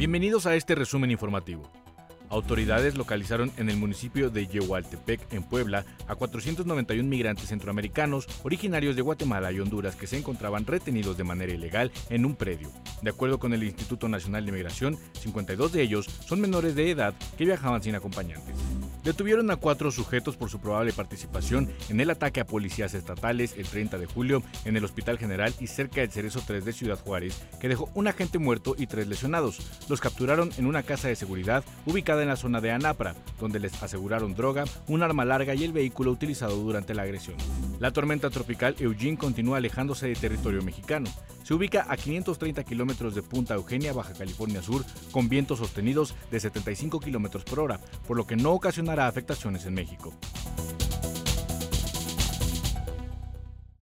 Bienvenidos a este resumen informativo. Autoridades localizaron en el municipio de Yehualtepec, en Puebla, a 491 migrantes centroamericanos originarios de Guatemala y Honduras que se encontraban retenidos de manera ilegal en un predio. De acuerdo con el Instituto Nacional de Migración, 52 de ellos son menores de edad que viajaban sin acompañantes. Detuvieron a cuatro sujetos por su probable participación en el ataque a policías estatales el 30 de julio en el Hospital General y cerca del Cerezo 3 de Ciudad Juárez, que dejó un agente muerto y tres lesionados. Los capturaron en una casa de seguridad ubicada en la zona de Anapra, donde les aseguraron droga, un arma larga y el vehículo utilizado durante la agresión. La tormenta tropical Eugene continúa alejándose de territorio mexicano. Se ubica a 530 kilómetros de Punta Eugenia, Baja California Sur, con vientos sostenidos de 75 kilómetros por hora, por lo que no ocasionará afectaciones en México.